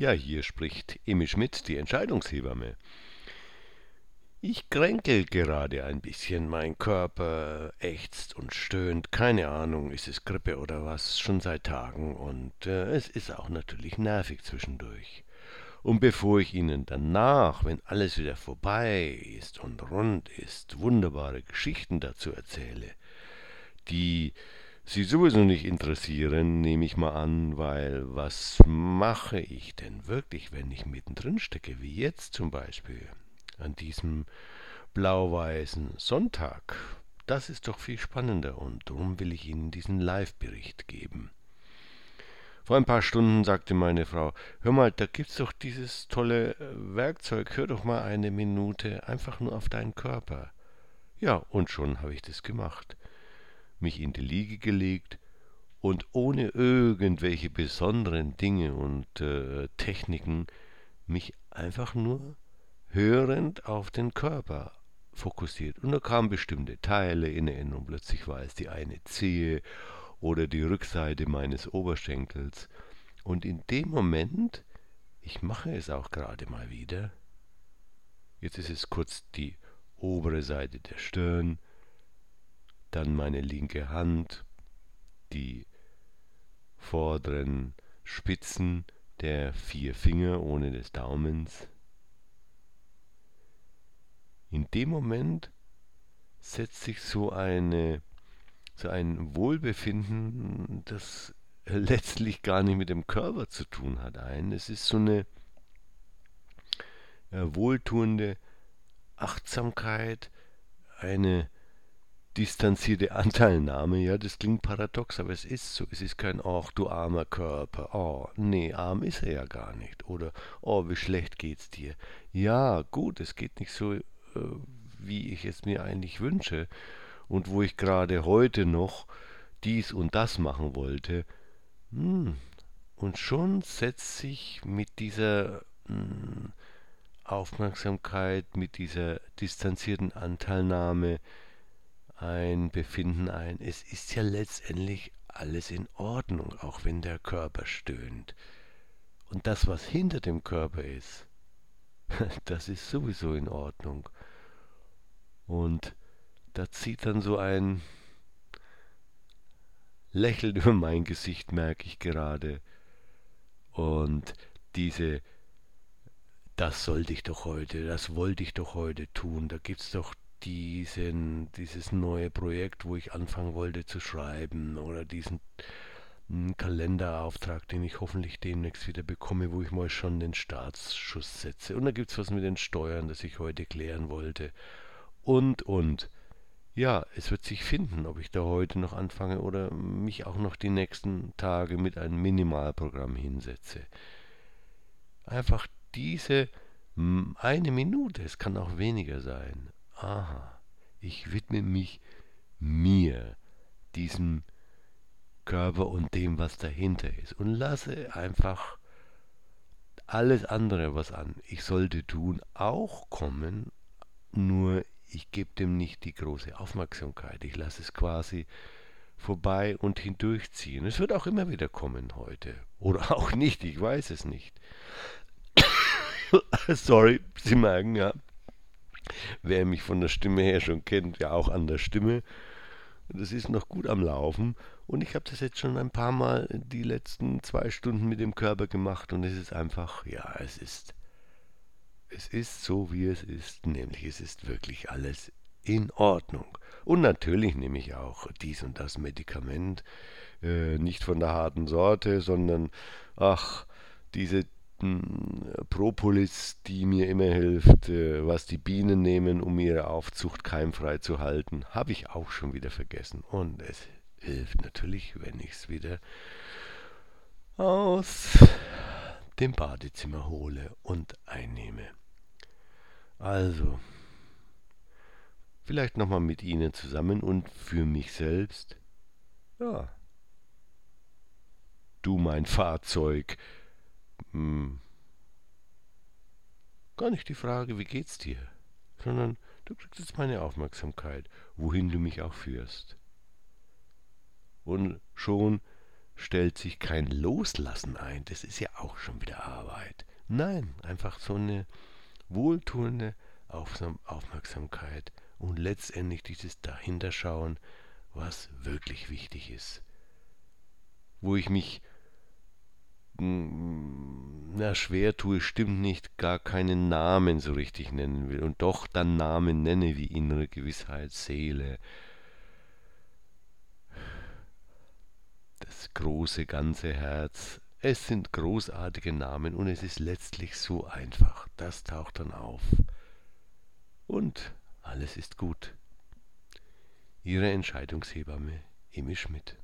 Ja, hier spricht Emmy Schmidt, die Entscheidungshebamme. Ich kränkel gerade ein bisschen, mein Körper ächzt und stöhnt, keine Ahnung, ist es Grippe oder was, schon seit Tagen und äh, es ist auch natürlich nervig zwischendurch. Und bevor ich Ihnen danach, wenn alles wieder vorbei ist und rund ist, wunderbare Geschichten dazu erzähle, die Sie sowieso nicht interessieren, nehme ich mal an, weil was mache ich denn wirklich, wenn ich mittendrin stecke, wie jetzt zum Beispiel, an diesem blau-weißen Sonntag? Das ist doch viel spannender und darum will ich Ihnen diesen Live-Bericht geben. Vor ein paar Stunden sagte meine Frau, hör mal, da gibt's doch dieses tolle äh, Werkzeug, hör doch mal eine Minute einfach nur auf deinen Körper. Ja, und schon habe ich das gemacht mich in die Liege gelegt und ohne irgendwelche besonderen Dinge und äh, Techniken mich einfach nur hörend auf den Körper fokussiert. Und da kamen bestimmte Teile in Erinnerung. Plötzlich war es die eine Zehe oder die Rückseite meines Oberschenkels. Und in dem Moment, ich mache es auch gerade mal wieder, jetzt ist es kurz die obere Seite der Stirn, dann meine linke Hand, die vorderen Spitzen der vier Finger ohne des Daumens. In dem Moment setzt sich so eine so ein Wohlbefinden, das letztlich gar nicht mit dem Körper zu tun hat, ein. Es ist so eine äh, wohltuende Achtsamkeit, eine distanzierte Anteilnahme. Ja, das klingt paradox, aber es ist so. Es ist kein, ach du armer Körper, oh, nee, arm ist er ja gar nicht. Oder, oh, wie schlecht geht's dir. Ja, gut, es geht nicht so, äh, wie ich es mir eigentlich wünsche. Und wo ich gerade heute noch dies und das machen wollte. Hm, und schon setzt sich mit dieser hm, Aufmerksamkeit, mit dieser distanzierten Anteilnahme ein Befinden ein. Es ist ja letztendlich alles in Ordnung, auch wenn der Körper stöhnt. Und das, was hinter dem Körper ist, das ist sowieso in Ordnung. Und da zieht dann so ein Lächeln über mein Gesicht, merke ich gerade. Und diese, das sollte ich doch heute, das wollte ich doch heute tun, da gibt es doch diesen, dieses neue Projekt, wo ich anfangen wollte zu schreiben oder diesen hm, Kalenderauftrag, den ich hoffentlich demnächst wieder bekomme, wo ich mal schon den Startschuss setze. Und da gibt es was mit den Steuern, das ich heute klären wollte. Und, und. Ja, es wird sich finden, ob ich da heute noch anfange oder mich auch noch die nächsten Tage mit einem Minimalprogramm hinsetze. Einfach diese hm, eine Minute, es kann auch weniger sein, aha, ich widme mich mir, diesem Körper und dem, was dahinter ist und lasse einfach alles andere, was an ich sollte tun, auch kommen, nur ich gebe dem nicht die große Aufmerksamkeit. Ich lasse es quasi vorbei und hindurchziehen. Es wird auch immer wieder kommen heute. Oder auch nicht, ich weiß es nicht. Sorry, Sie merken, ja, wer mich von der Stimme her schon kennt, ja auch an der Stimme. Das ist noch gut am Laufen. Und ich habe das jetzt schon ein paar Mal die letzten zwei Stunden mit dem Körper gemacht und es ist einfach, ja, es ist, es ist so, wie es ist, nämlich es ist wirklich alles in Ordnung. Und natürlich nehme ich auch dies und das Medikament, äh, nicht von der harten Sorte, sondern, ach, diese Propolis, die mir immer hilft, äh, was die Bienen nehmen, um ihre Aufzucht keimfrei zu halten, habe ich auch schon wieder vergessen. Und es hilft natürlich, wenn ich es wieder aus dem Badezimmer hole und einnehme. Also, vielleicht nochmal mit Ihnen zusammen und für mich selbst. Ja. Du mein Fahrzeug, hm, gar nicht die Frage, wie geht's dir, sondern du kriegst jetzt meine Aufmerksamkeit, wohin du mich auch führst. Und schon stellt sich kein Loslassen ein. Das ist ja auch schon wieder Arbeit. Nein, einfach so eine wohltuende Aufmerksamkeit und letztendlich dieses Dahinterschauen, was wirklich wichtig ist. Wo ich mich hm, na, schwer tue, stimmt nicht, gar keinen Namen so richtig nennen will und doch dann Namen nenne wie innere Gewissheit, Seele, das große ganze Herz. Es sind großartige Namen und es ist letztlich so einfach. Das taucht dann auf. Und alles ist gut. Ihre Entscheidungshebamme Emi Schmidt